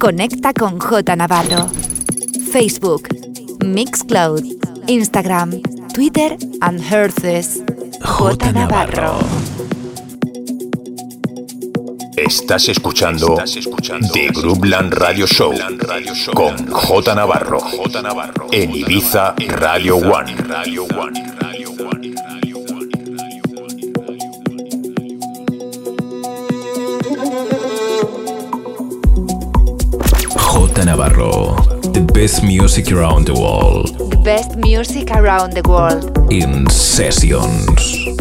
Conecta con J Navarro. Facebook, Mixcloud, Instagram, Twitter and Herces. J Navarro. Estás escuchando, The Groupland Radio Show, con J Navarro, en Ibiza Radio One. Navarro, the best music around the world. The best music around the world. In sessions.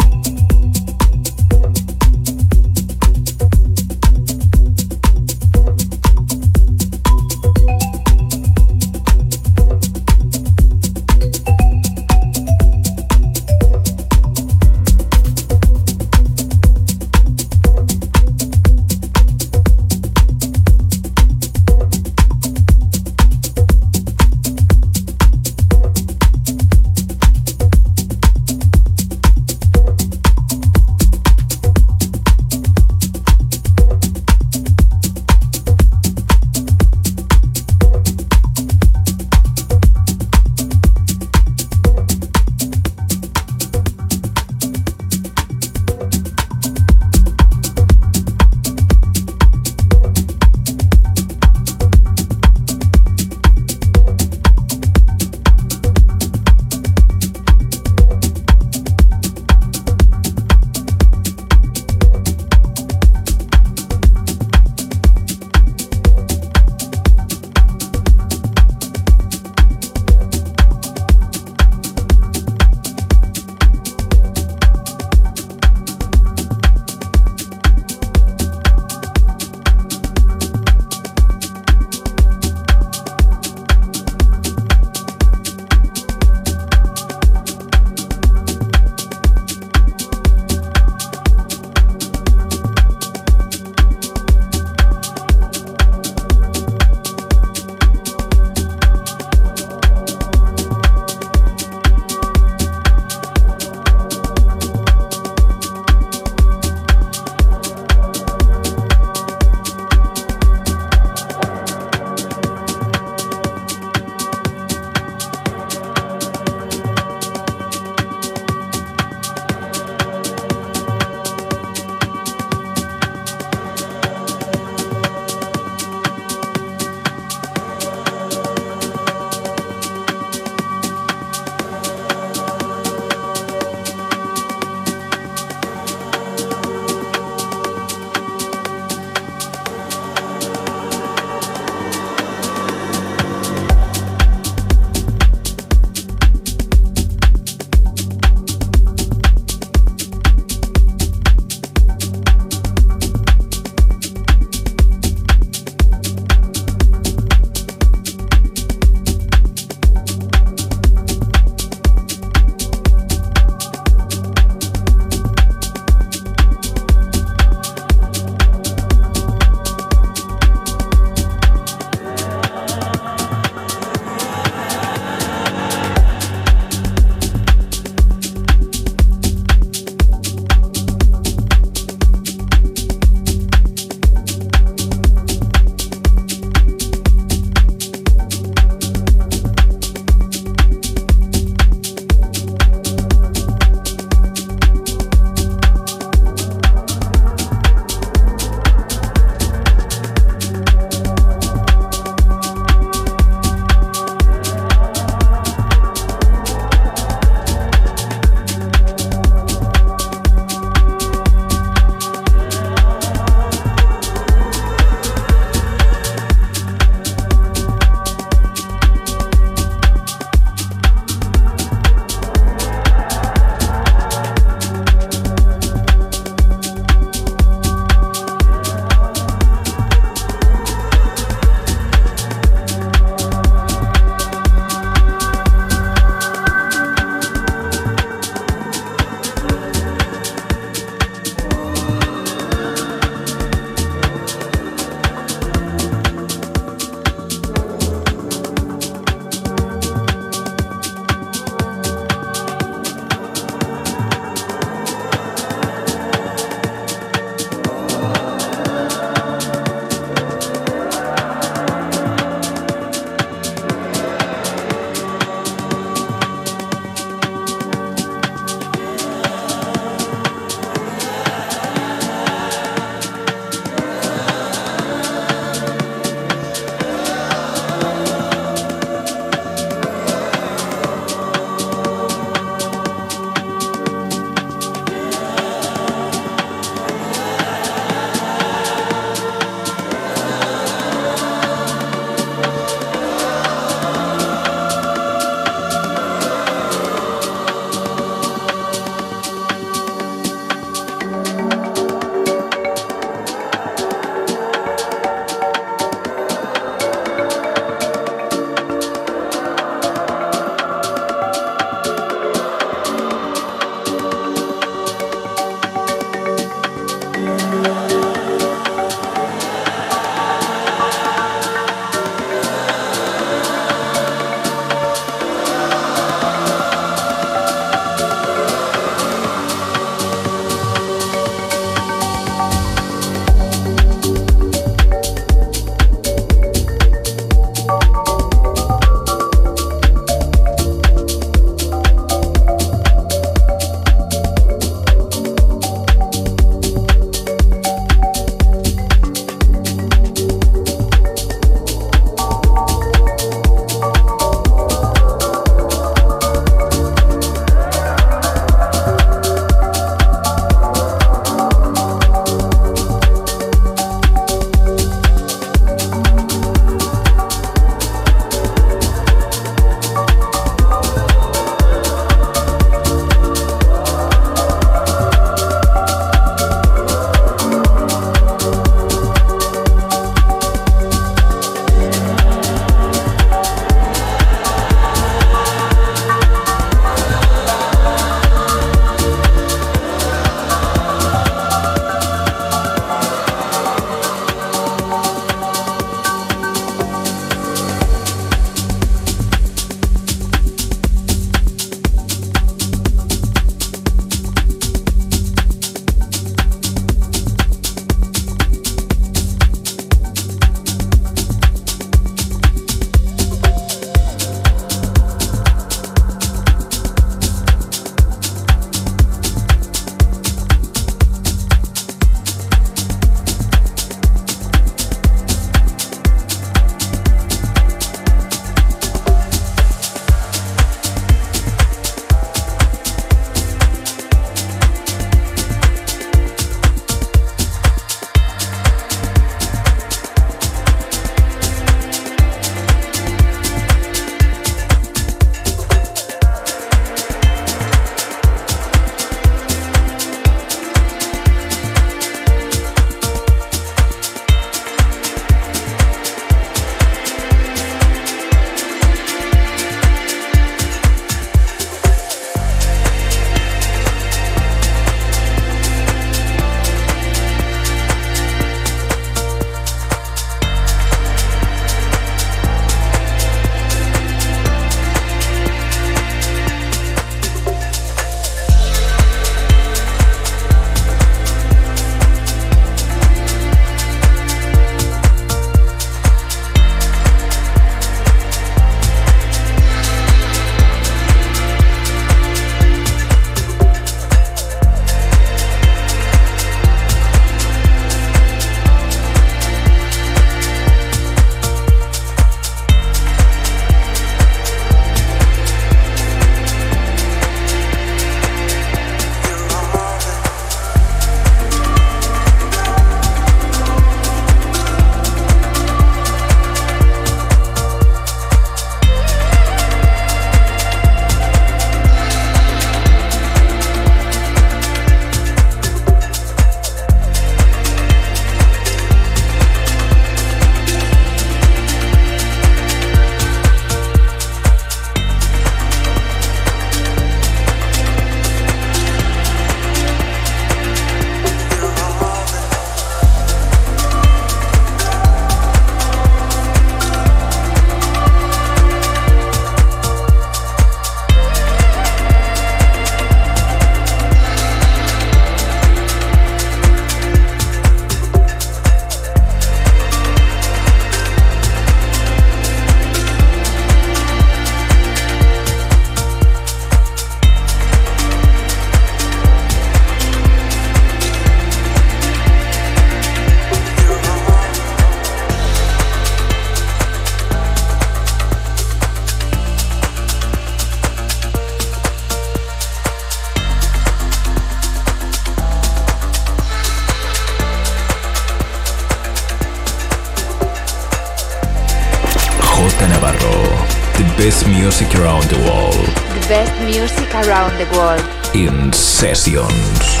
Sessions.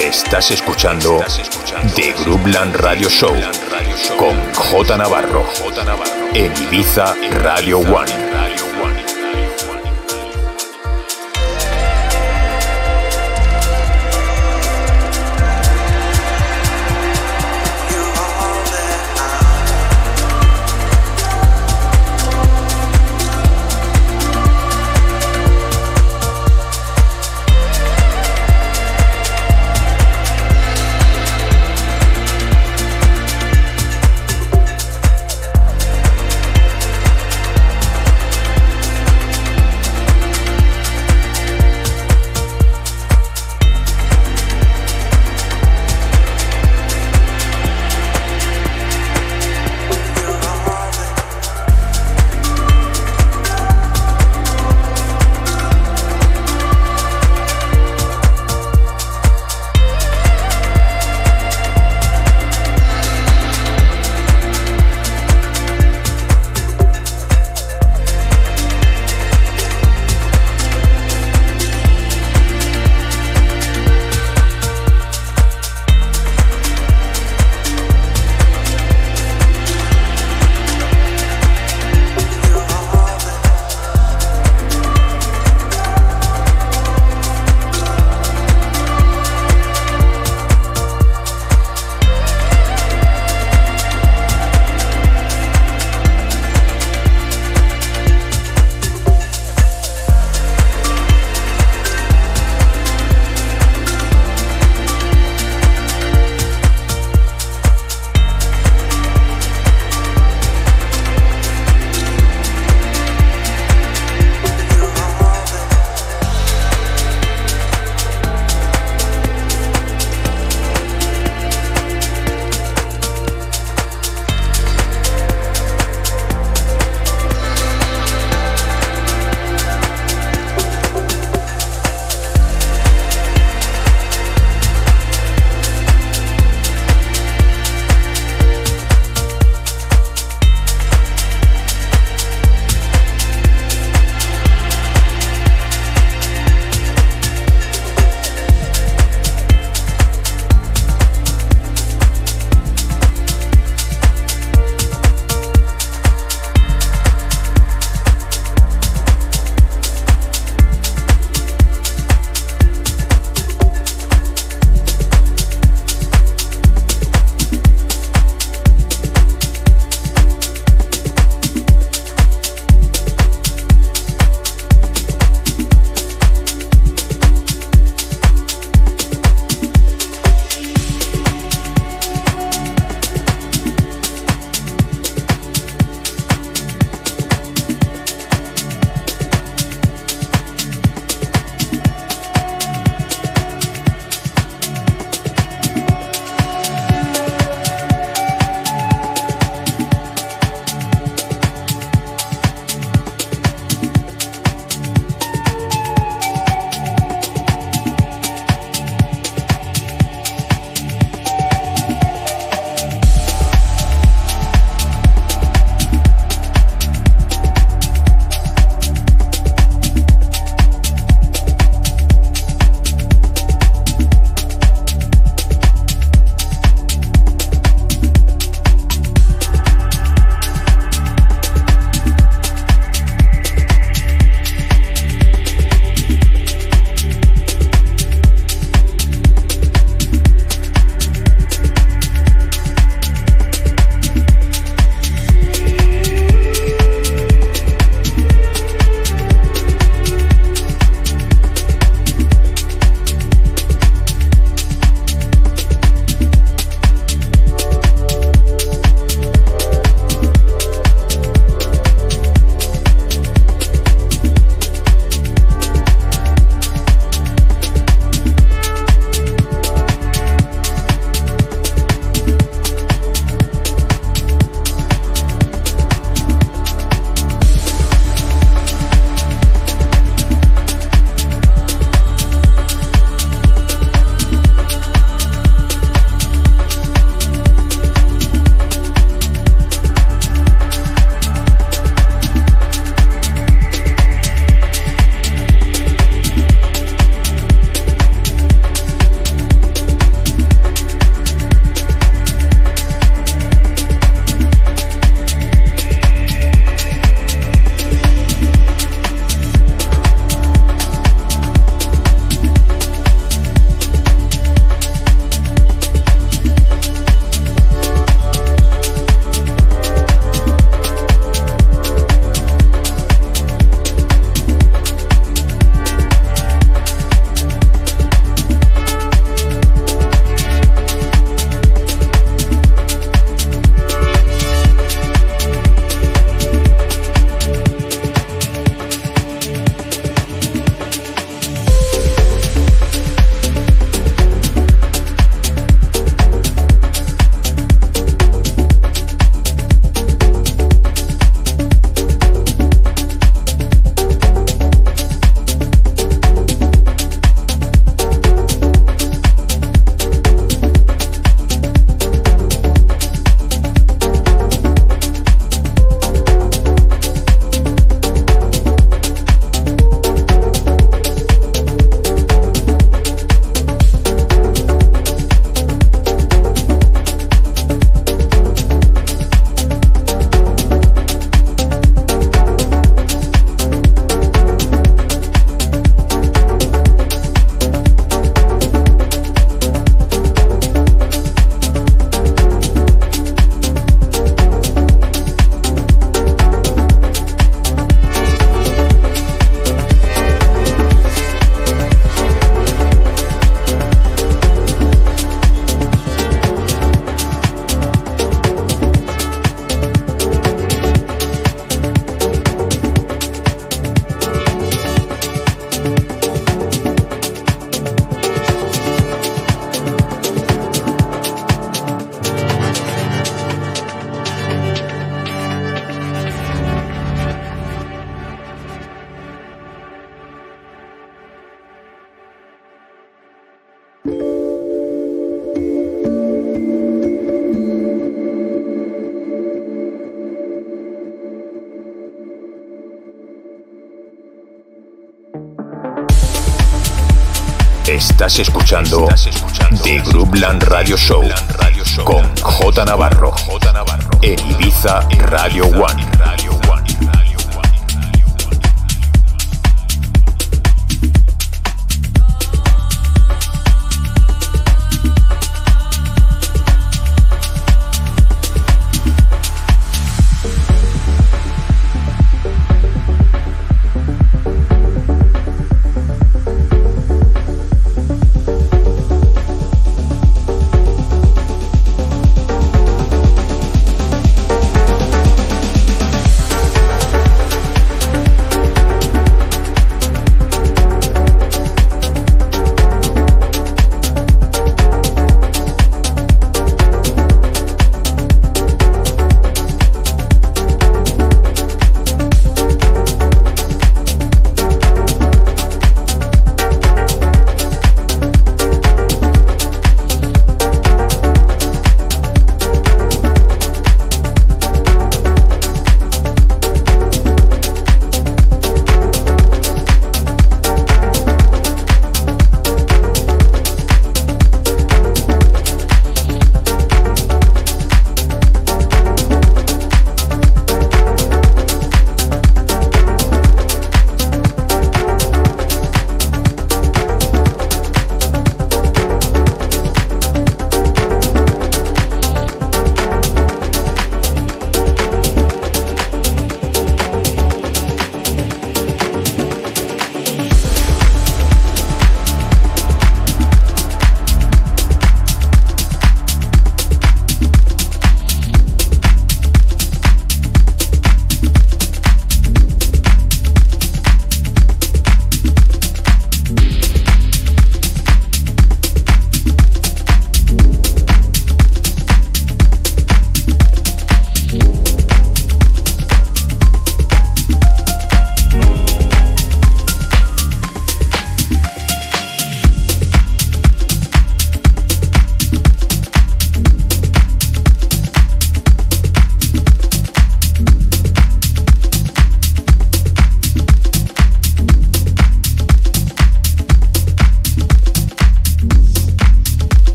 Estás escuchando The Groupland Radio Show con J Navarro en Ibiza Radio One. Estás escuchando The Groupland Radio Show con J Navarro en Ibiza Radio One.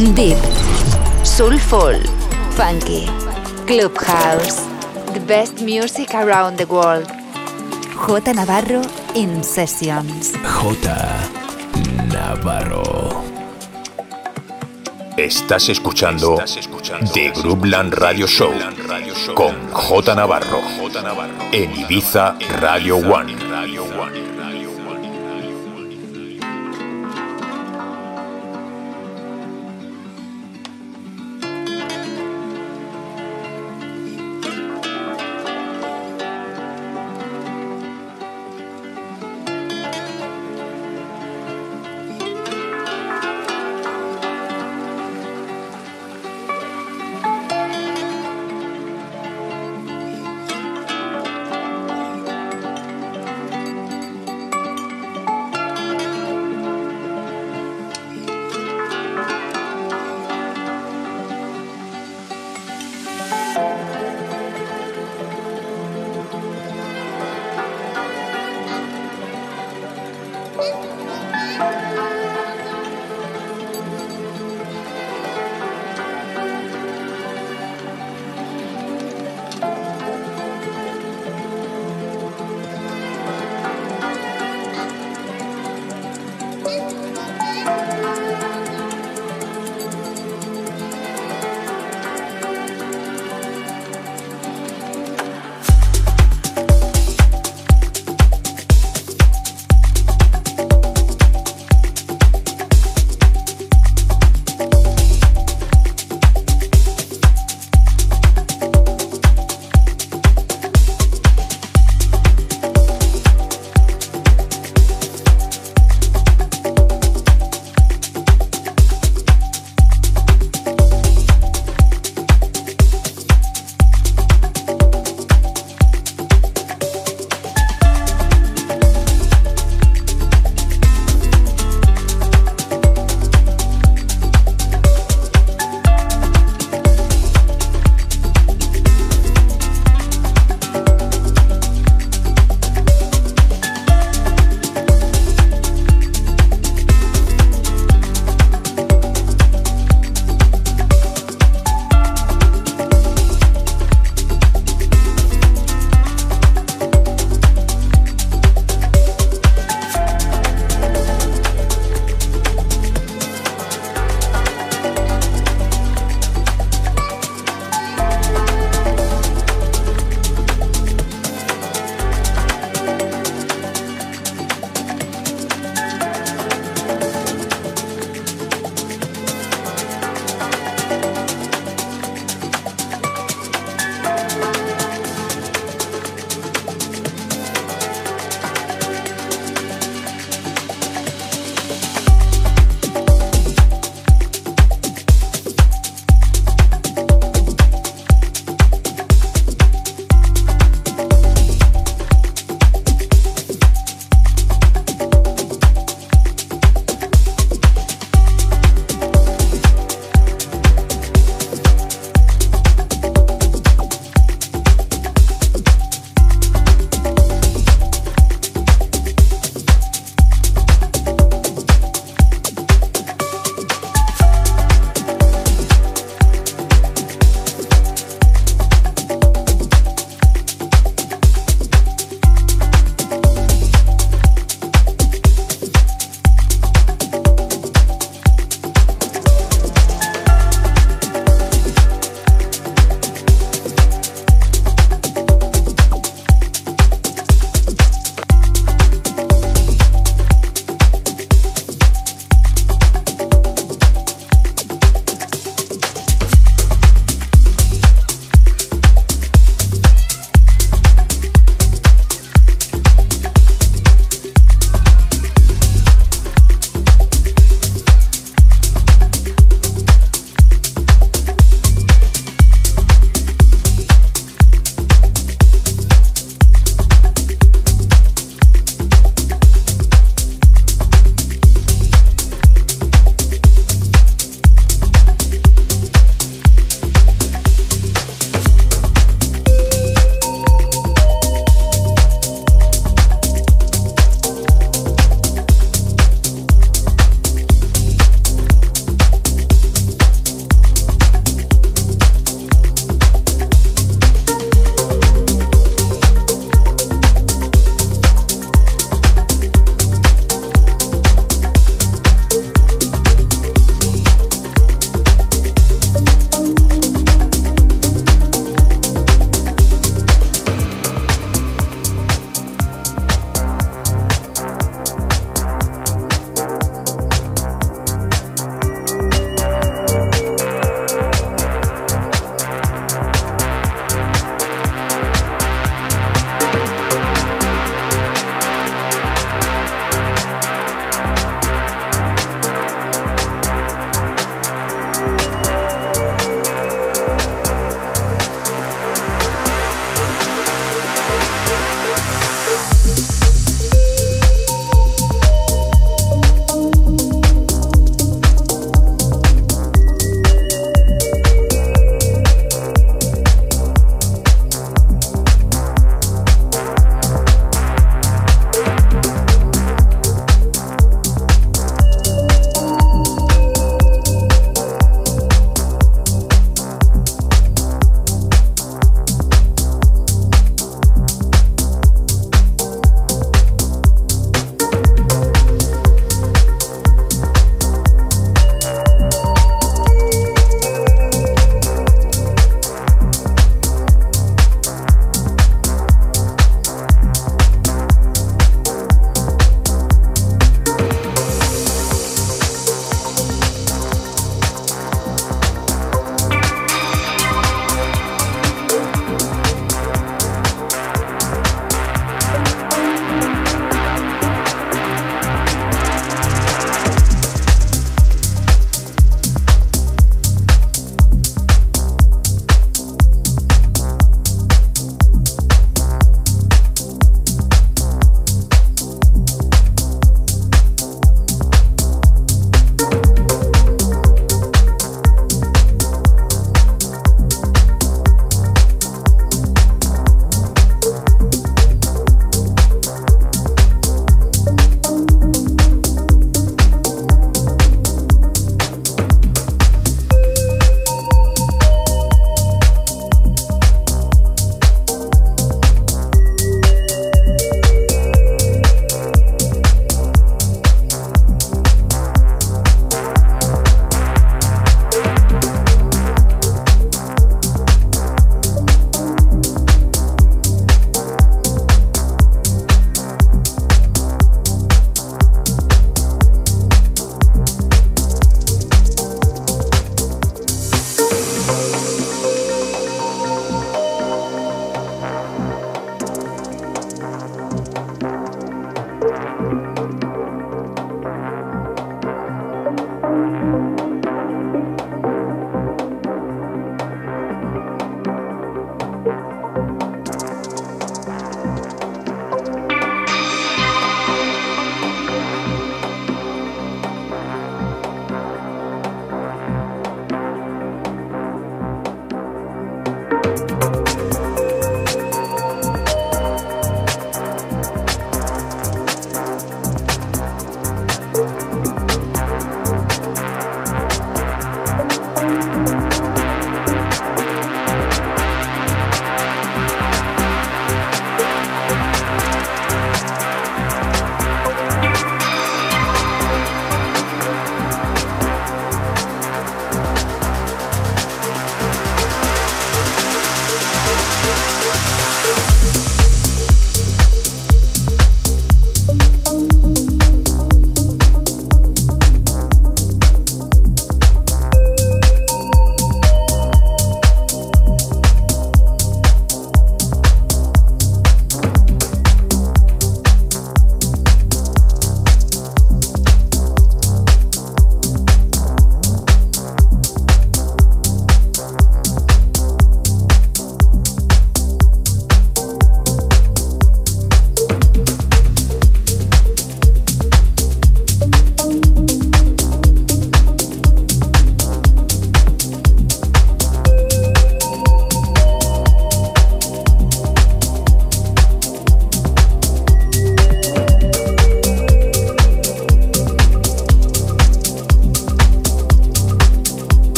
Deep, Soulful, Funky, Clubhouse. The best music around the world. J Navarro in Sessions. J Navarro. Estás escuchando The Groupland Radio Show con J Navarro en Ibiza Radio One.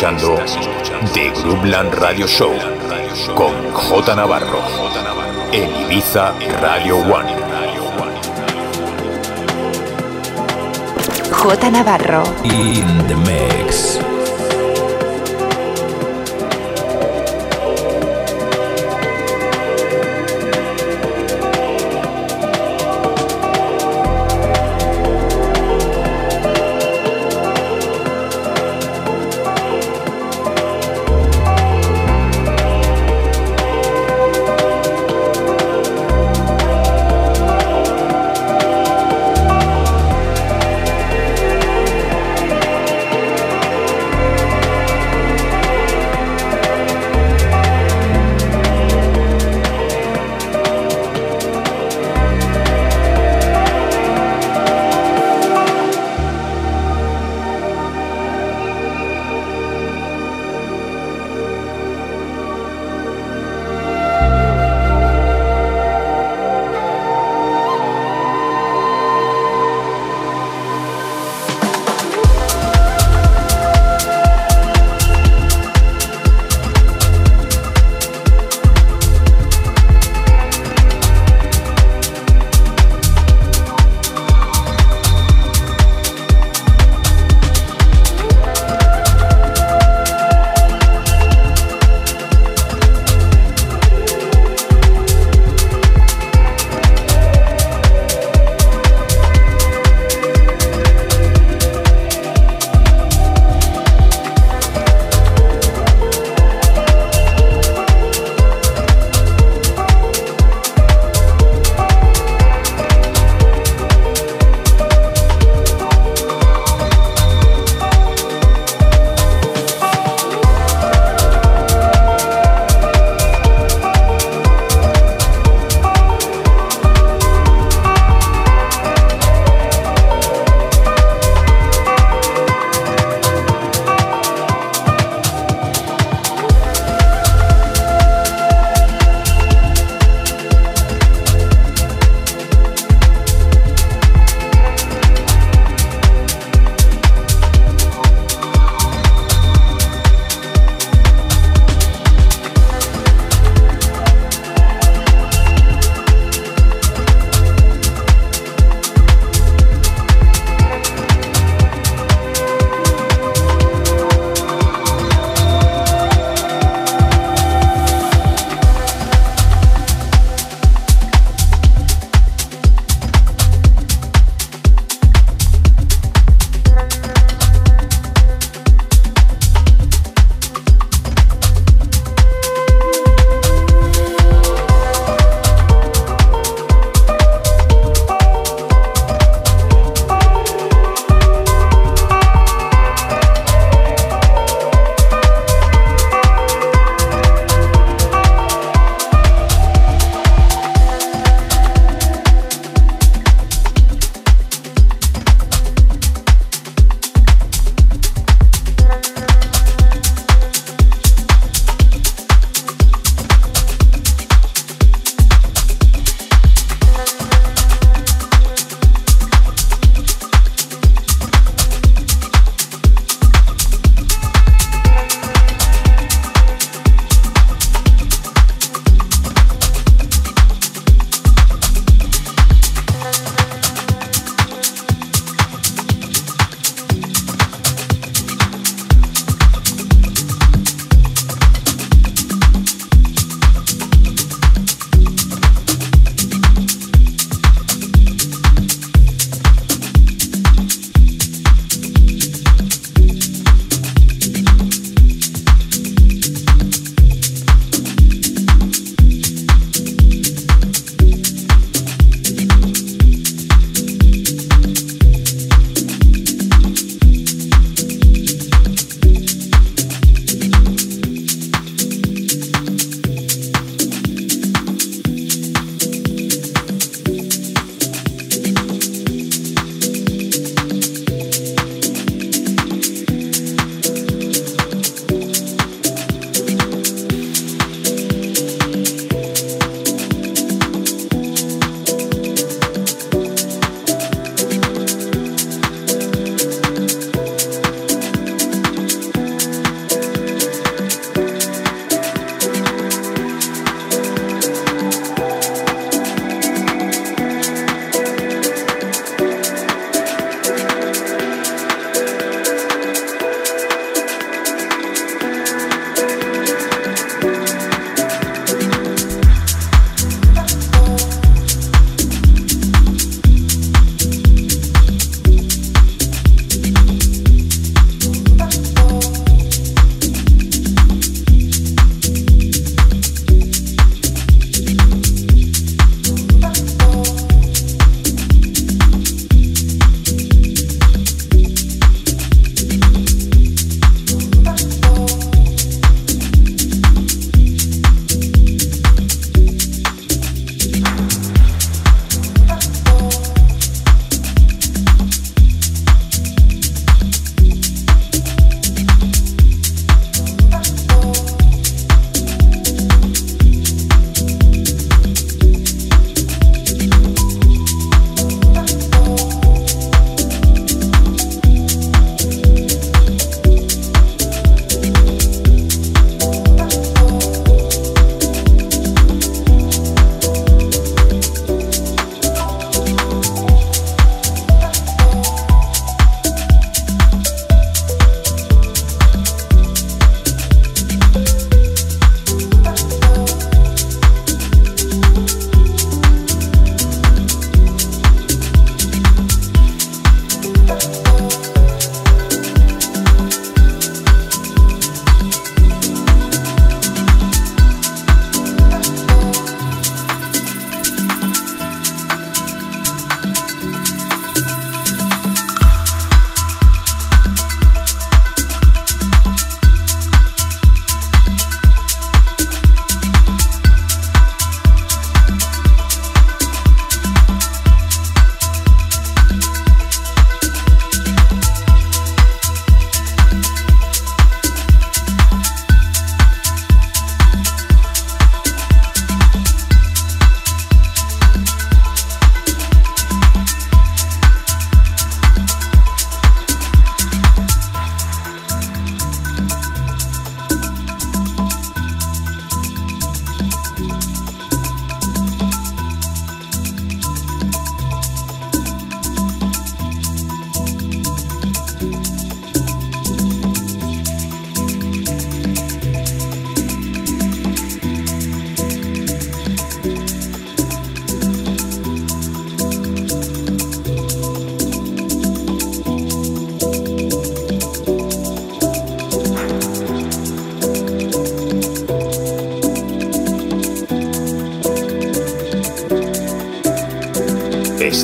Escuchando The Groupland Radio Show con J Navarro en Ibiza Radio One. J Navarro. In the mix.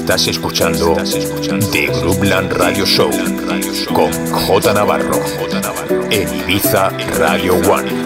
Estás escuchando The Groupland Radio Show con J Navarro en Ibiza Radio One.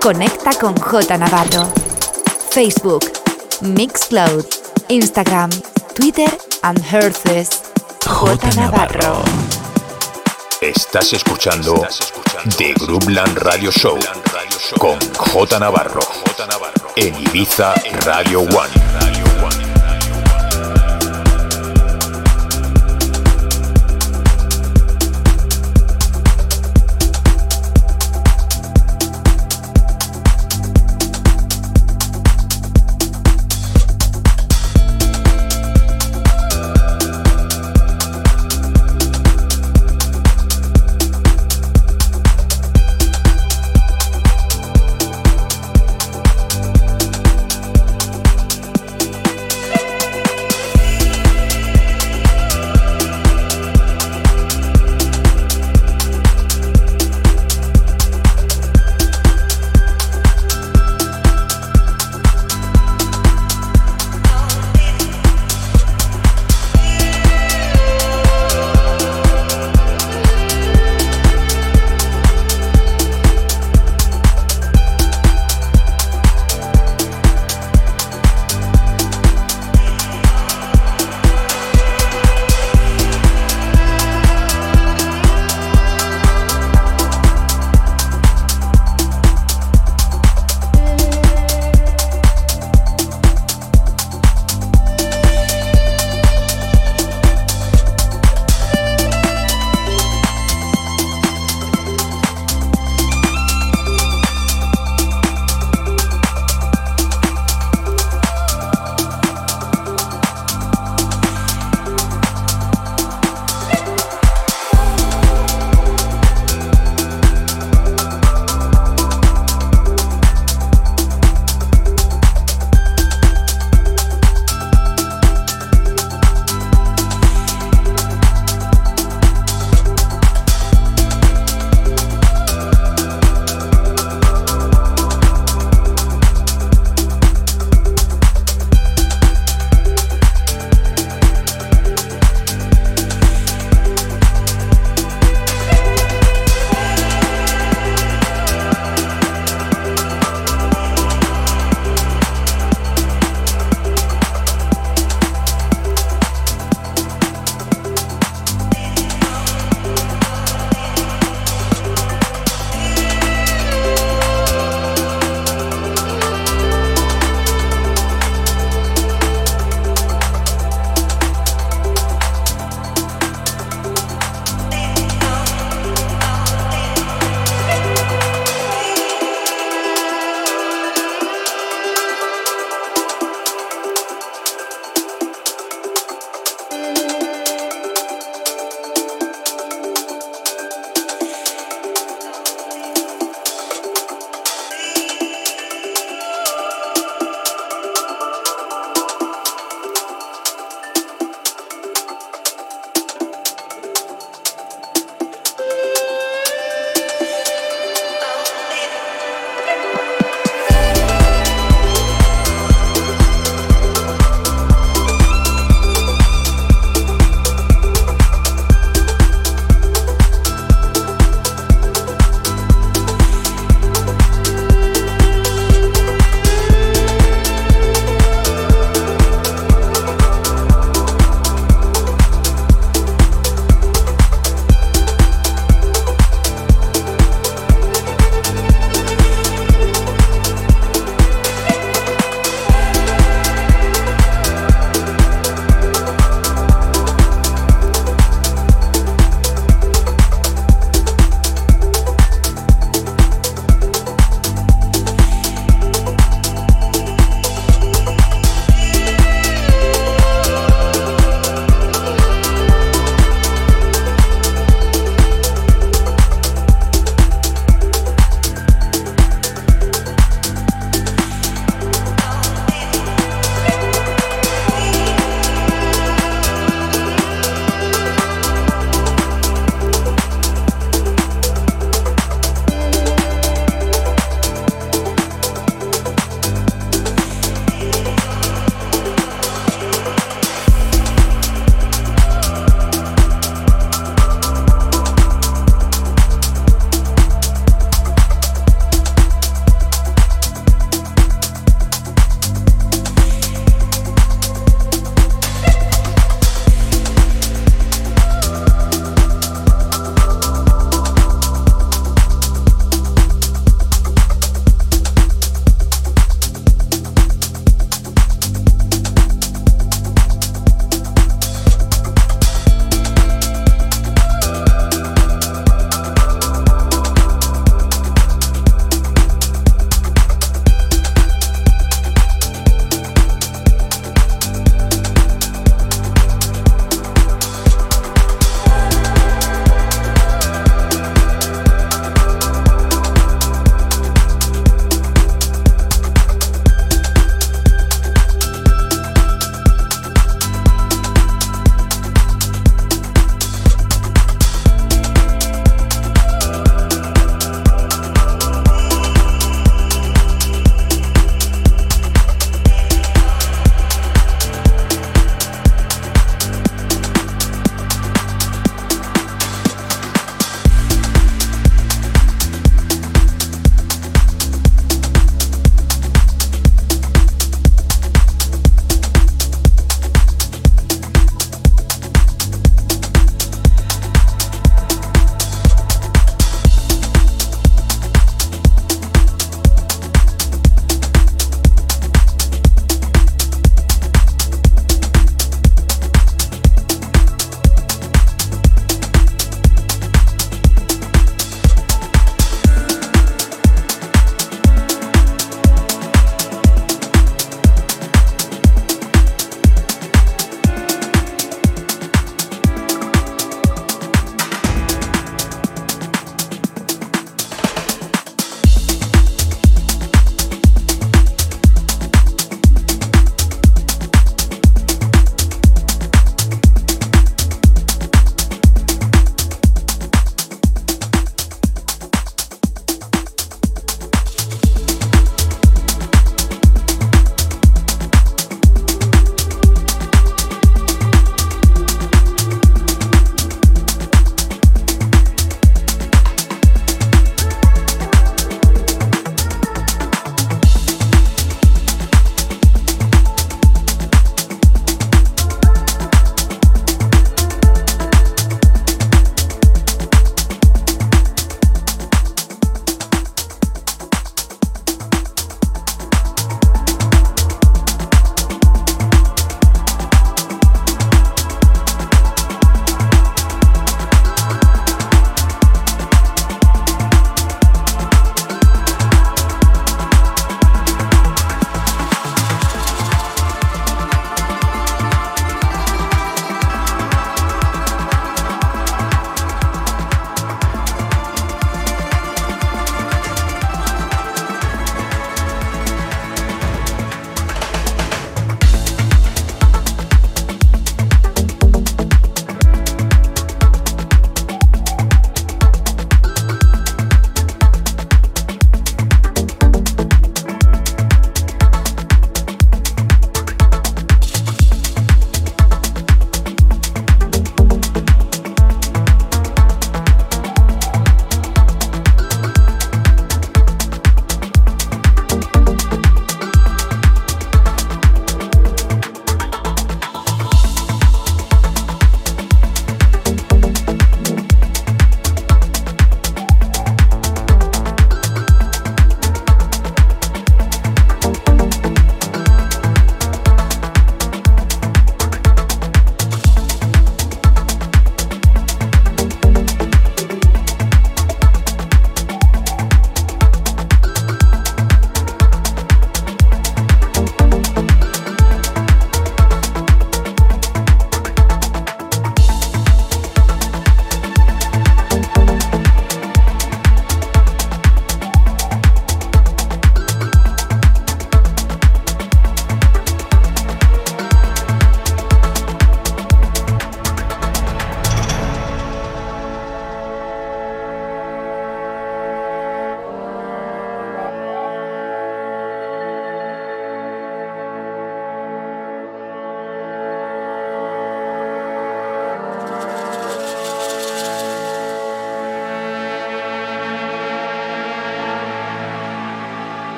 Conecta con J Navarro. Facebook, Mixcloud, Instagram, Twitter and Herces. J Navarro. Estás escuchando The Groupland Radio Show con J Navarro en Ibiza Radio One.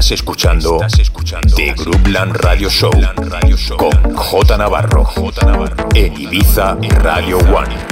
Estás escuchando, The Groupland Radio Show con J Navarro, J Navarro en Ibiza Radio One.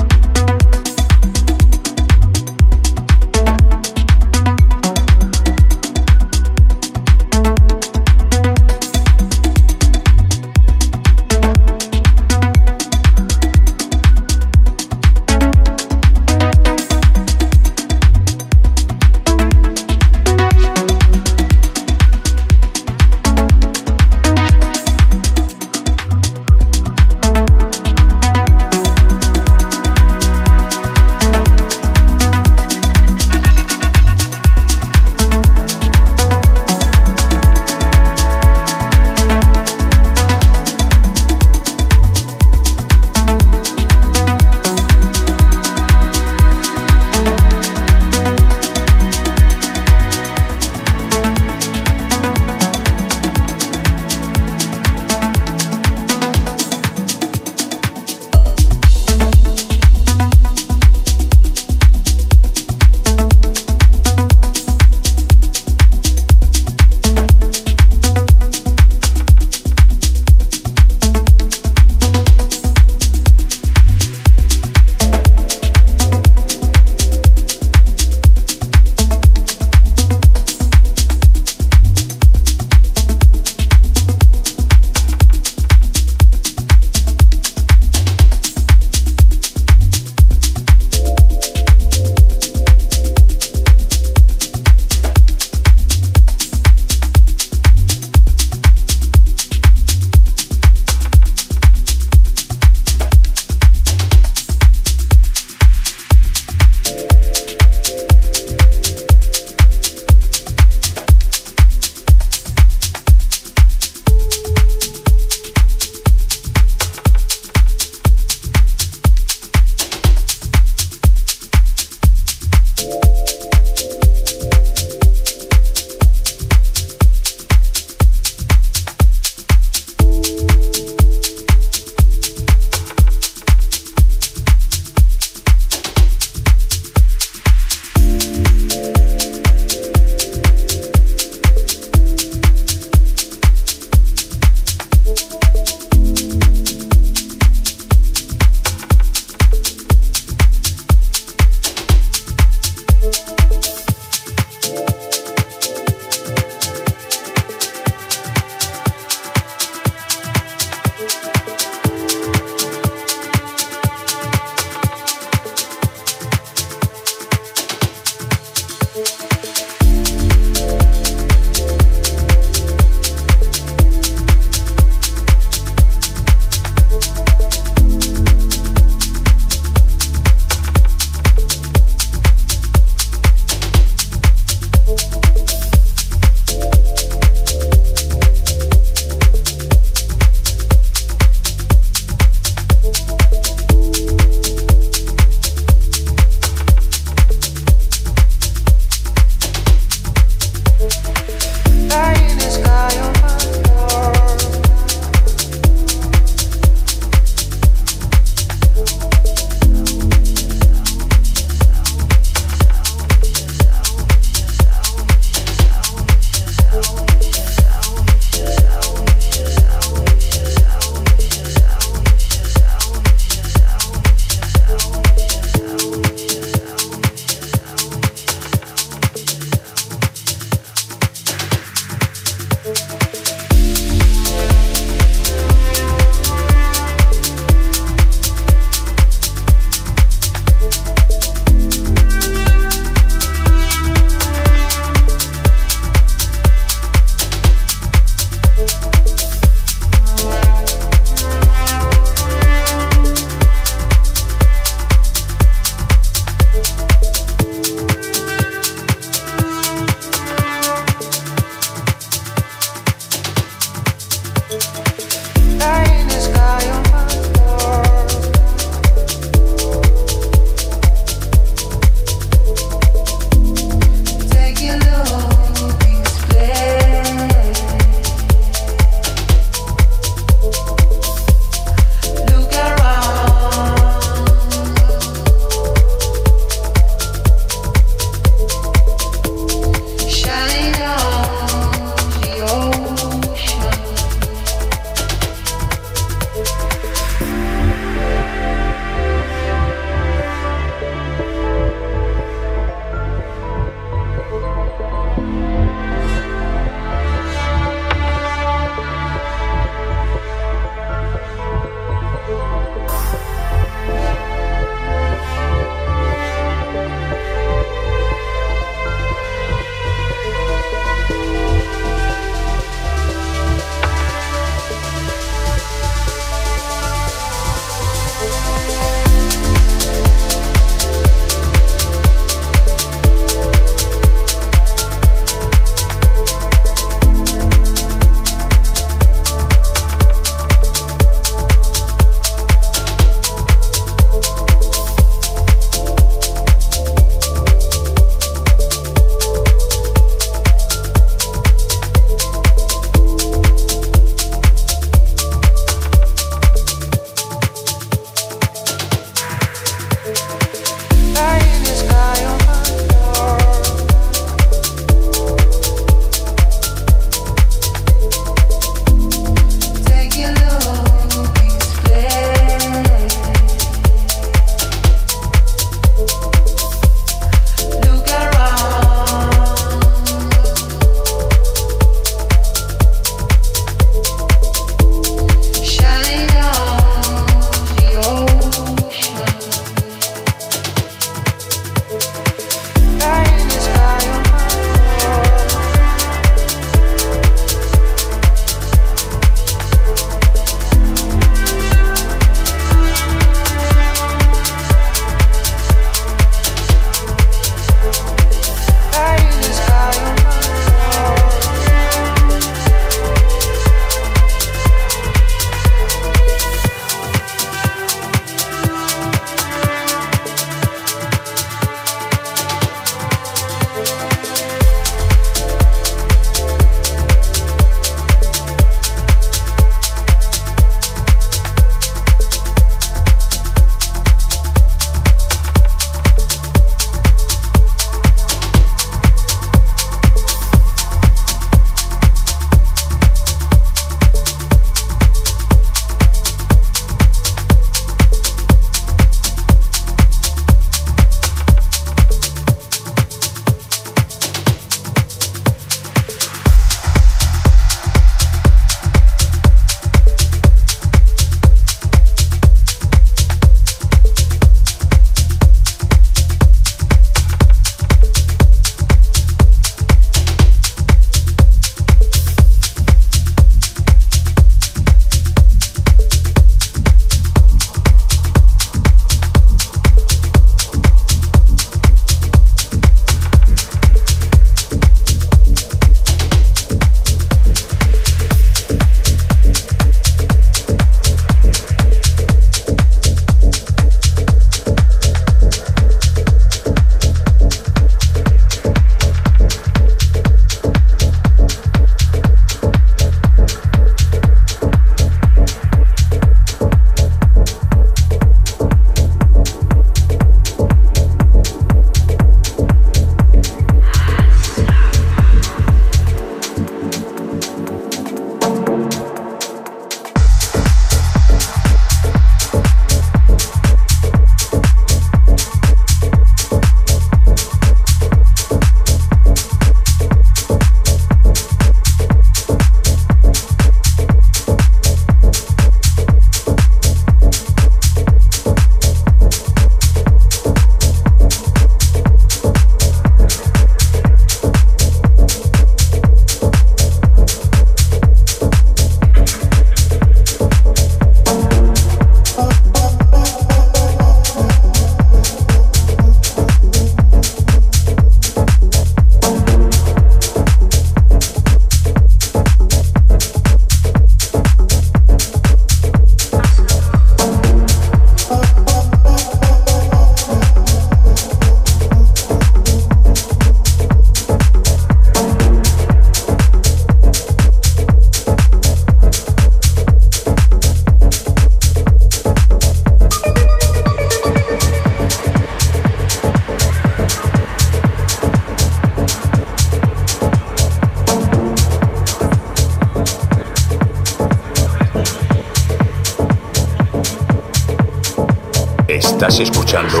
Estás escuchando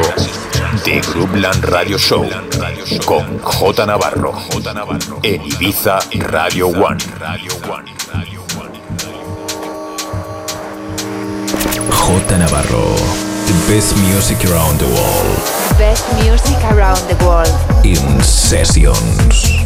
The Groupland Radio Show con J Navarro en Ibiza Radio One. J Navarro, the best music around the world. Best music around the world. In sessions.